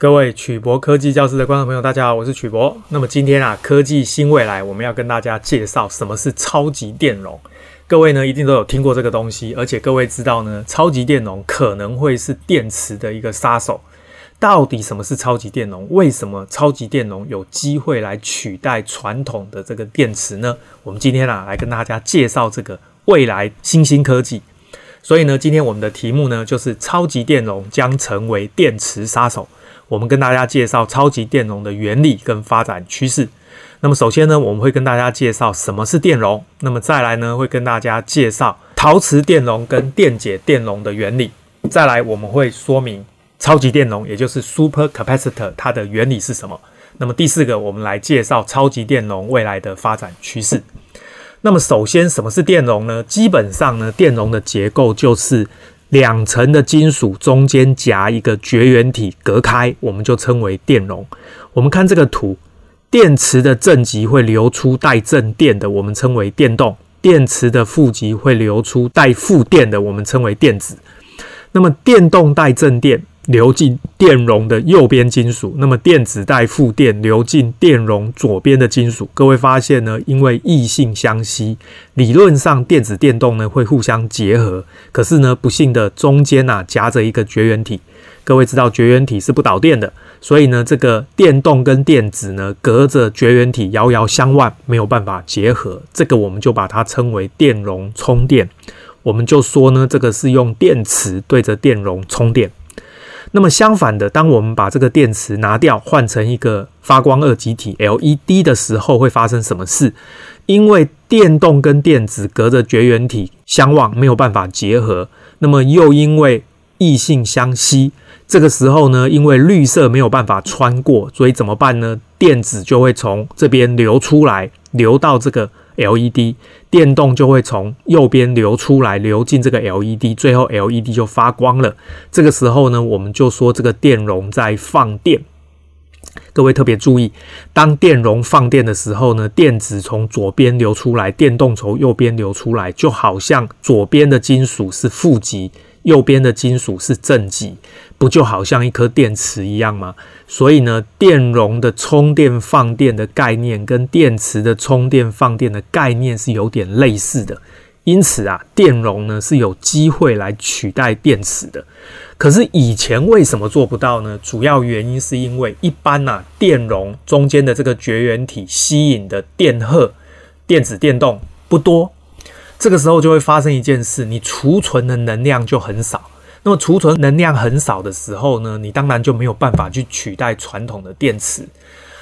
各位曲博科技教室的观众朋友，大家好，我是曲博。那么今天啊，科技新未来，我们要跟大家介绍什么是超级电容。各位呢，一定都有听过这个东西，而且各位知道呢，超级电容可能会是电池的一个杀手。到底什么是超级电容？为什么超级电容有机会来取代传统的这个电池呢？我们今天啊，来跟大家介绍这个未来新兴科技。所以呢，今天我们的题目呢，就是超级电容将成为电池杀手。我们跟大家介绍超级电容的原理跟发展趋势。那么首先呢，我们会跟大家介绍什么是电容。那么再来呢，会跟大家介绍陶瓷电容跟电解电容的原理。再来，我们会说明超级电容，也就是 super capacitor，它的原理是什么。那么第四个，我们来介绍超级电容未来的发展趋势。那么首先，什么是电容呢？基本上呢，电容的结构就是。两层的金属中间夹一个绝缘体隔开，我们就称为电容。我们看这个图，电池的正极会流出带正电的，我们称为电动；电池的负极会流出带负电的，我们称为电子。那么电动带正电。流进电容的右边金属，那么电子带负电流进电容左边的金属。各位发现呢？因为异性相吸，理论上电子电动呢会互相结合。可是呢，不幸的中间呐夹着一个绝缘体。各位知道绝缘体是不导电的，所以呢，这个电动跟电子呢隔着绝缘体遥遥相望，没有办法结合。这个我们就把它称为电容充电。我们就说呢，这个是用电池对着电容充电。那么相反的，当我们把这个电池拿掉，换成一个发光二极体 LED 的时候，会发生什么事？因为电动跟电子隔着绝缘体相望，没有办法结合。那么又因为异性相吸，这个时候呢，因为绿色没有办法穿过，所以怎么办呢？电子就会从这边流出来，流到这个。LED 电动就会从右边流出来，流进这个 LED，最后 LED 就发光了。这个时候呢，我们就说这个电容在放电。各位特别注意，当电容放电的时候呢，电子从左边流出来，电动从右边流出来，就好像左边的金属是负极。右边的金属是正极，不就好像一颗电池一样吗？所以呢，电容的充电放电的概念跟电池的充电放电的概念是有点类似的。因此啊，电容呢是有机会来取代电池的。可是以前为什么做不到呢？主要原因是因为一般啊，电容中间的这个绝缘体吸引的电荷、电子电动不多。这个时候就会发生一件事，你储存的能量就很少。那么储存能量很少的时候呢，你当然就没有办法去取代传统的电池。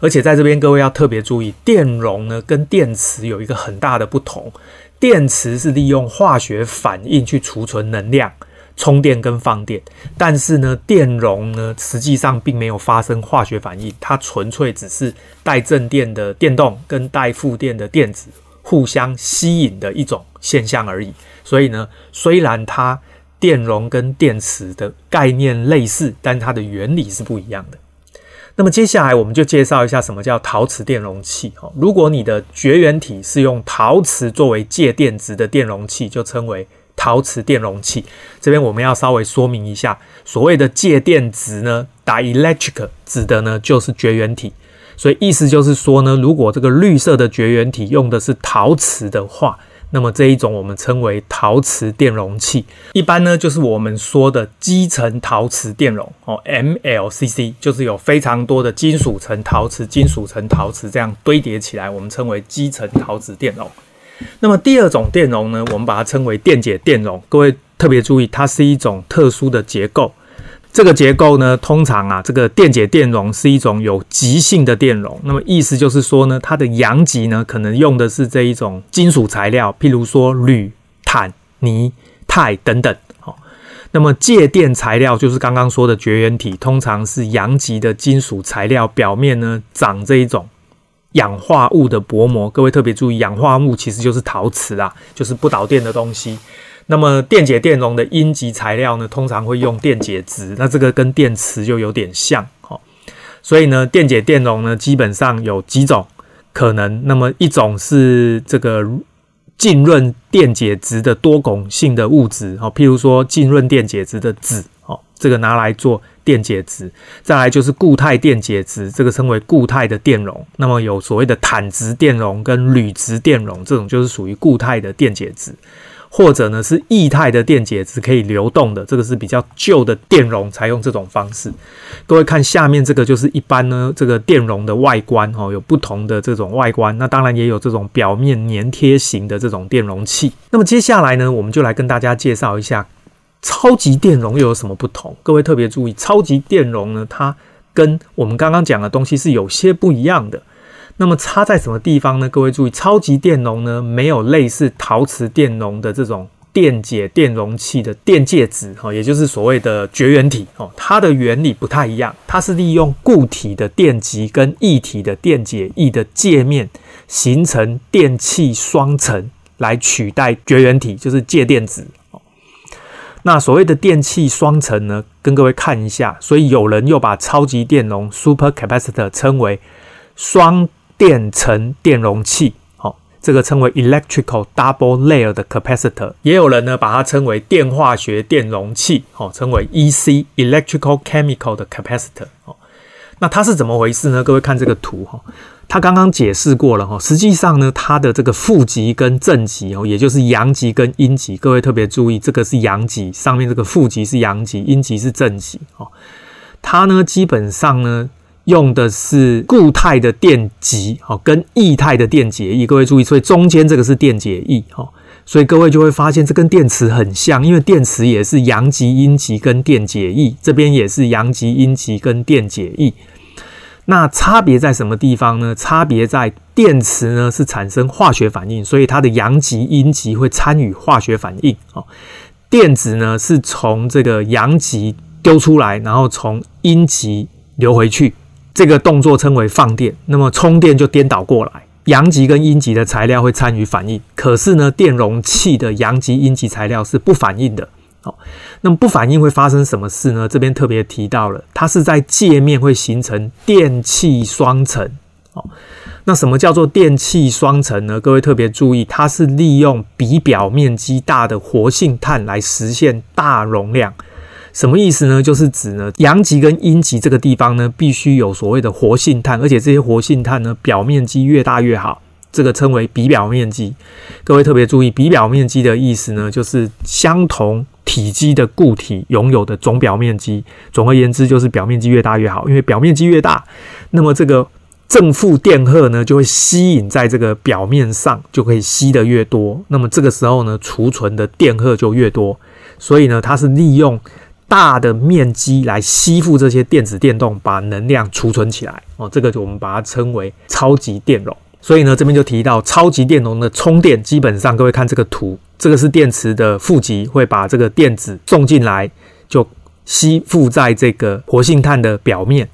而且在这边各位要特别注意，电容呢跟电池有一个很大的不同。电池是利用化学反应去储存能量、充电跟放电，但是呢，电容呢实际上并没有发生化学反应，它纯粹只是带正电的电动跟带负电的电子。互相吸引的一种现象而已。所以呢，虽然它电容跟电池的概念类似，但它的原理是不一样的。那么接下来我们就介绍一下什么叫陶瓷电容器。哦如果你的绝缘体是用陶瓷作为介电子的电容器，就称为陶瓷电容器。这边我们要稍微说明一下，所谓的介电子呢，dielectric 指的呢就是绝缘体。所以意思就是说呢，如果这个绿色的绝缘体用的是陶瓷的话，那么这一种我们称为陶瓷电容器。一般呢就是我们说的基层陶瓷电容哦，MLCC，就是有非常多的金属层陶瓷、金属层陶瓷这样堆叠起来，我们称为基层陶瓷电容。那么第二种电容呢，我们把它称为电解电容。各位特别注意，它是一种特殊的结构。这个结构呢，通常啊，这个电解电容是一种有极性的电容。那么意思就是说呢，它的阳极呢，可能用的是这一种金属材料，譬如说铝、鉭、镍、钛等等。好，那么介电材料就是刚刚说的绝缘体，通常是阳极的金属材料，表面呢长这一种氧化物的薄膜。各位特别注意，氧化物其实就是陶瓷啦，就是不导电的东西。那么电解电容的阴极材料呢，通常会用电解质，那这个跟电池就有点像，哦。所以呢，电解电容呢，基本上有几种可能。那么一种是这个浸润电解质的多汞性的物质，哦，譬如说浸润电解质的酯，哦，这个拿来做电解质。再来就是固态电解质，这个称为固态的电容。那么有所谓的坦质电容跟铝质电容，这种就是属于固态的电解质。或者呢是液态的电解质，可以流动的，这个是比较旧的电容，采用这种方式。各位看下面这个就是一般呢这个电容的外观哦，有不同的这种外观。那当然也有这种表面粘贴型的这种电容器。那么接下来呢，我们就来跟大家介绍一下超级电容又有什么不同。各位特别注意，超级电容呢，它跟我们刚刚讲的东西是有些不一样的。那么差在什么地方呢？各位注意，超级电容呢，没有类似陶瓷电容的这种电解电容器的电介质哈，也就是所谓的绝缘体哦，它的原理不太一样，它是利用固体的电极跟液体的电解液的界面形成电气双层来取代绝缘体，就是介电子哦。那所谓的电气双层呢，跟各位看一下，所以有人又把超级电容 super capacitor 称为双。电层电容器，好，这个称为 electrical double layer 的 capacitor，也有人呢把它称为电化学电容器，好，称为 EC electrical chemical 的 capacitor，哦，那它是怎么回事呢？各位看这个图哈，它刚刚解释过了哈，实际上呢，它的这个负极跟正极哦，也就是阳极跟阴极，各位特别注意，这个是阳极，上面这个负极是阳极，阴极是正极，哦，它呢基本上呢。用的是固态的电极，好，跟液态的电解液。各位注意，所以中间这个是电解液，好，所以各位就会发现这跟电池很像，因为电池也是阳极、阴极跟电解液，这边也是阳极、阴极跟电解液。那差别在什么地方呢？差别在电池呢是产生化学反应，所以它的阳极、阴极会参与化学反应，哦，电子呢是从这个阳极丢出来，然后从阴极流回去。这个动作称为放电，那么充电就颠倒过来，阳极跟阴极的材料会参与反应。可是呢，电容器的阳极、阴极材料是不反应的。好，那么不反应会发生什么事呢？这边特别提到了，它是在界面会形成电气双层。好，那什么叫做电气双层呢？各位特别注意，它是利用比表面积大的活性炭来实现大容量。什么意思呢？就是指呢，阳极跟阴极这个地方呢，必须有所谓的活性炭，而且这些活性炭呢，表面积越大越好，这个称为比表面积。各位特别注意，比表面积的意思呢，就是相同体积的固体拥有的总表面积。总而言之，就是表面积越大越好，因为表面积越大，那么这个正负电荷呢，就会吸引在这个表面上，就可以吸得越多。那么这个时候呢，储存的电荷就越多。所以呢，它是利用大的面积来吸附这些电子电动，把能量储存起来哦。这个就我们把它称为超级电容。所以呢，这边就提到超级电容的充电，基本上各位看这个图，这个是电池的负极，会把这个电子送进来，就吸附在这个活性炭的表面。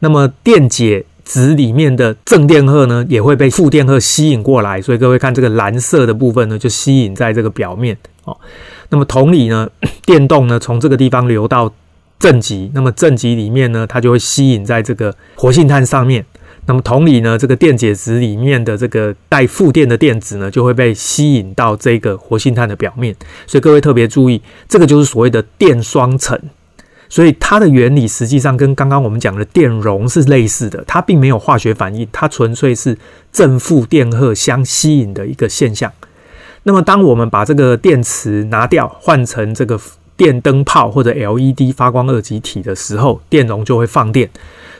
那么电解质里面的正电荷呢，也会被负电荷吸引过来。所以各位看这个蓝色的部分呢，就吸引在这个表面哦。那么同理呢，电动呢从这个地方流到正极，那么正极里面呢，它就会吸引在这个活性炭上面。那么同理呢，这个电解质里面的这个带负电的电子呢，就会被吸引到这个活性炭的表面。所以各位特别注意，这个就是所谓的电双层。所以它的原理实际上跟刚刚我们讲的电容是类似的，它并没有化学反应，它纯粹是正负电荷相吸引的一个现象。那么，当我们把这个电池拿掉，换成这个电灯泡或者 LED 发光二极体的时候，电容就会放电。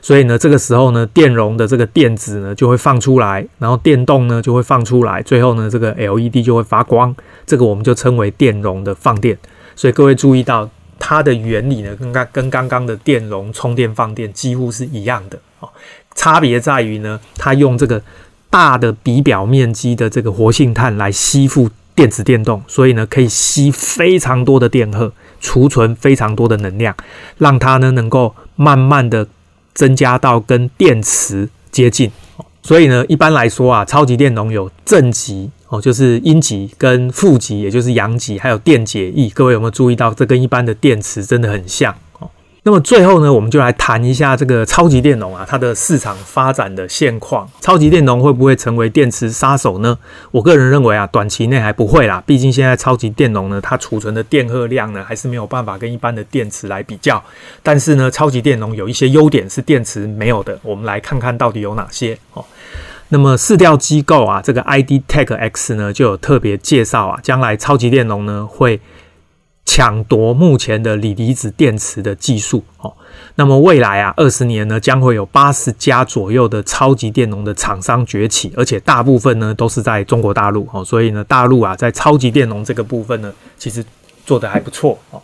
所以呢，这个时候呢，电容的这个电子呢就会放出来，然后电动呢就会放出来，最后呢，这个 LED 就会发光。这个我们就称为电容的放电。所以各位注意到它的原理呢，跟刚跟刚刚的电容充电放电几乎是一样的哦。差别在于呢，它用这个。大的比表面积的这个活性炭来吸附电子电动，所以呢可以吸非常多的电荷，储存非常多的能量，让它呢能够慢慢的增加到跟电池接近。所以呢一般来说啊，超级电容有正极哦，就是阴极跟负极，也就是阳极，还有电解液。各位有没有注意到，这跟一般的电池真的很像？那么最后呢，我们就来谈一下这个超级电容啊，它的市场发展的现况。超级电容会不会成为电池杀手呢？我个人认为啊，短期内还不会啦。毕竟现在超级电容呢，它储存的电荷量呢，还是没有办法跟一般的电池来比较。但是呢，超级电容有一些优点是电池没有的。我们来看看到底有哪些哦。那么市调机构啊，这个 IDTechX 呢，就有特别介绍啊，将来超级电容呢会。抢夺目前的锂离子电池的技术哦，那么未来啊，二十年呢，将会有八十家左右的超级电容的厂商崛起，而且大部分呢都是在中国大陆哦，所以呢，大陆啊在超级电容这个部分呢，其实做得还不错哦，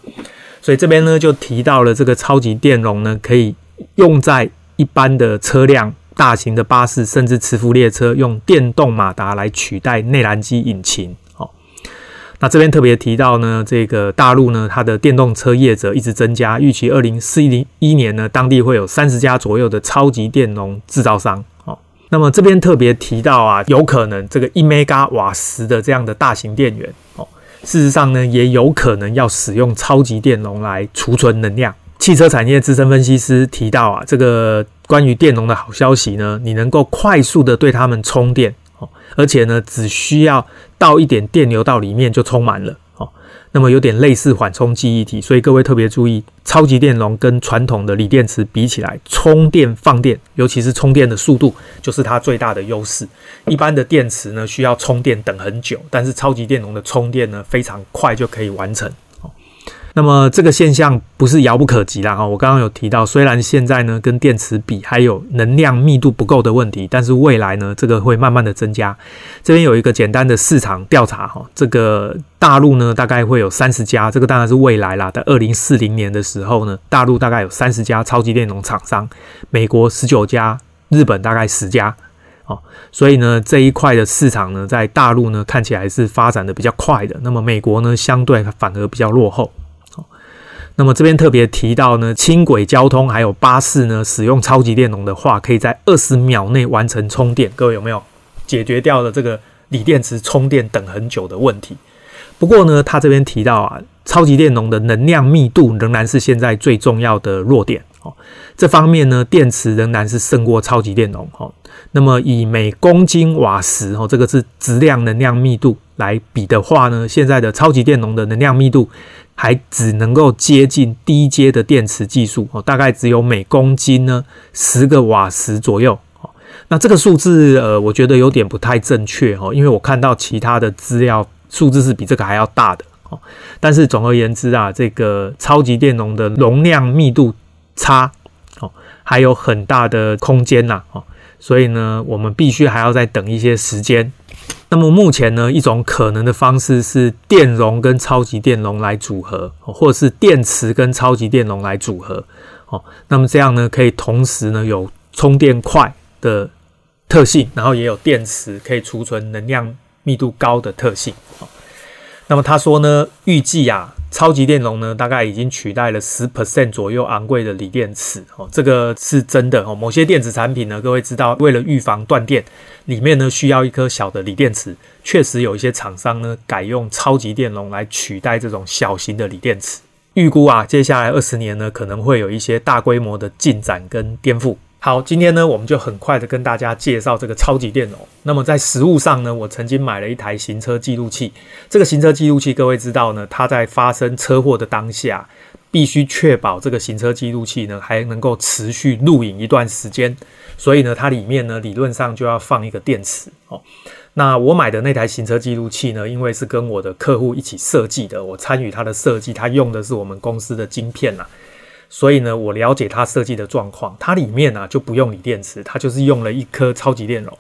所以这边呢就提到了这个超级电容呢，可以用在一般的车辆、大型的巴士，甚至磁浮列车，用电动马达来取代内燃机引擎。那这边特别提到呢，这个大陆呢，它的电动车业者一直增加，预期二零四一年呢，当地会有三十家左右的超级电容制造商。哦，那么这边特别提到啊，有可能这个一 mega 瓦时的这样的大型电源，哦，事实上呢，也有可能要使用超级电容来储存能量。汽车产业资深分析师提到啊，这个关于电容的好消息呢，你能够快速的对它们充电。而且呢，只需要倒一点电流到里面就充满了哦。那么有点类似缓冲记忆体，所以各位特别注意，超级电容跟传统的锂电池比起来，充电放电，尤其是充电的速度，就是它最大的优势。一般的电池呢，需要充电等很久，但是超级电容的充电呢，非常快就可以完成。那么这个现象不是遥不可及啦哈，我刚刚有提到，虽然现在呢跟电池比还有能量密度不够的问题，但是未来呢这个会慢慢的增加。这边有一个简单的市场调查哈，这个大陆呢大概会有三十家，这个当然是未来啦，在二零四零年的时候呢，大陆大概有三十家超级电容厂商，美国十九家，日本大概十家，哦，所以呢这一块的市场呢在大陆呢看起来是发展的比较快的，那么美国呢相对反而比较落后。那么这边特别提到呢，轻轨交通还有巴士呢，使用超级电容的话，可以在二十秒内完成充电。各位有没有解决掉了这个锂电池充电等很久的问题？不过呢，他这边提到啊，超级电容的能量密度仍然是现在最重要的弱点哦。这方面呢，电池仍然是胜过超级电容哦。那么以每公斤瓦时哦，这个是质量能量密度来比的话呢，现在的超级电容的能量密度。还只能够接近低阶的电池技术哦，大概只有每公斤呢十个瓦时左右哦。那这个数字呃，我觉得有点不太正确哦，因为我看到其他的资料数字是比这个还要大的哦。但是总而言之啊，这个超级电容的容量密度差哦，还有很大的空间呐哦，所以呢，我们必须还要再等一些时间。那么目前呢，一种可能的方式是电容跟超级电容来组合，或者是电池跟超级电容来组合。哦，那么这样呢，可以同时呢有充电快的特性，然后也有电池可以储存能量密度高的特性。那么他说呢，预计呀。超级电容呢，大概已经取代了十 percent 左右昂贵的锂电池哦，这个是真的哦。某些电子产品呢，各位知道，为了预防断电，里面呢需要一颗小的锂电池，确实有一些厂商呢改用超级电容来取代这种小型的锂电池。预估啊，接下来二十年呢，可能会有一些大规模的进展跟颠覆。好，今天呢，我们就很快的跟大家介绍这个超级电容。那么在实物上呢，我曾经买了一台行车记录器。这个行车记录器，各位知道呢，它在发生车祸的当下，必须确保这个行车记录器呢还能够持续录影一段时间。所以呢，它里面呢理论上就要放一个电池哦。那我买的那台行车记录器呢，因为是跟我的客户一起设计的，我参与它的设计，它用的是我们公司的晶片呐。所以呢，我了解它设计的状况，它里面呢、啊、就不用锂电池，它就是用了一颗超级电容。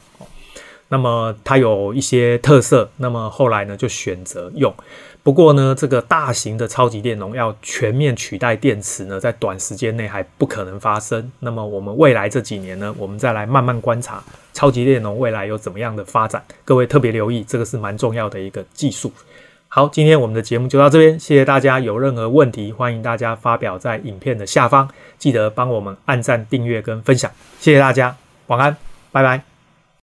那么它有一些特色，那么后来呢就选择用。不过呢，这个大型的超级电容要全面取代电池呢，在短时间内还不可能发生。那么我们未来这几年呢，我们再来慢慢观察超级电容未来有怎么样的发展。各位特别留意，这个是蛮重要的一个技术。好，今天我们的节目就到这边，谢谢大家。有任何问题，欢迎大家发表在影片的下方，记得帮我们按赞、订阅跟分享，谢谢大家，晚安，拜拜。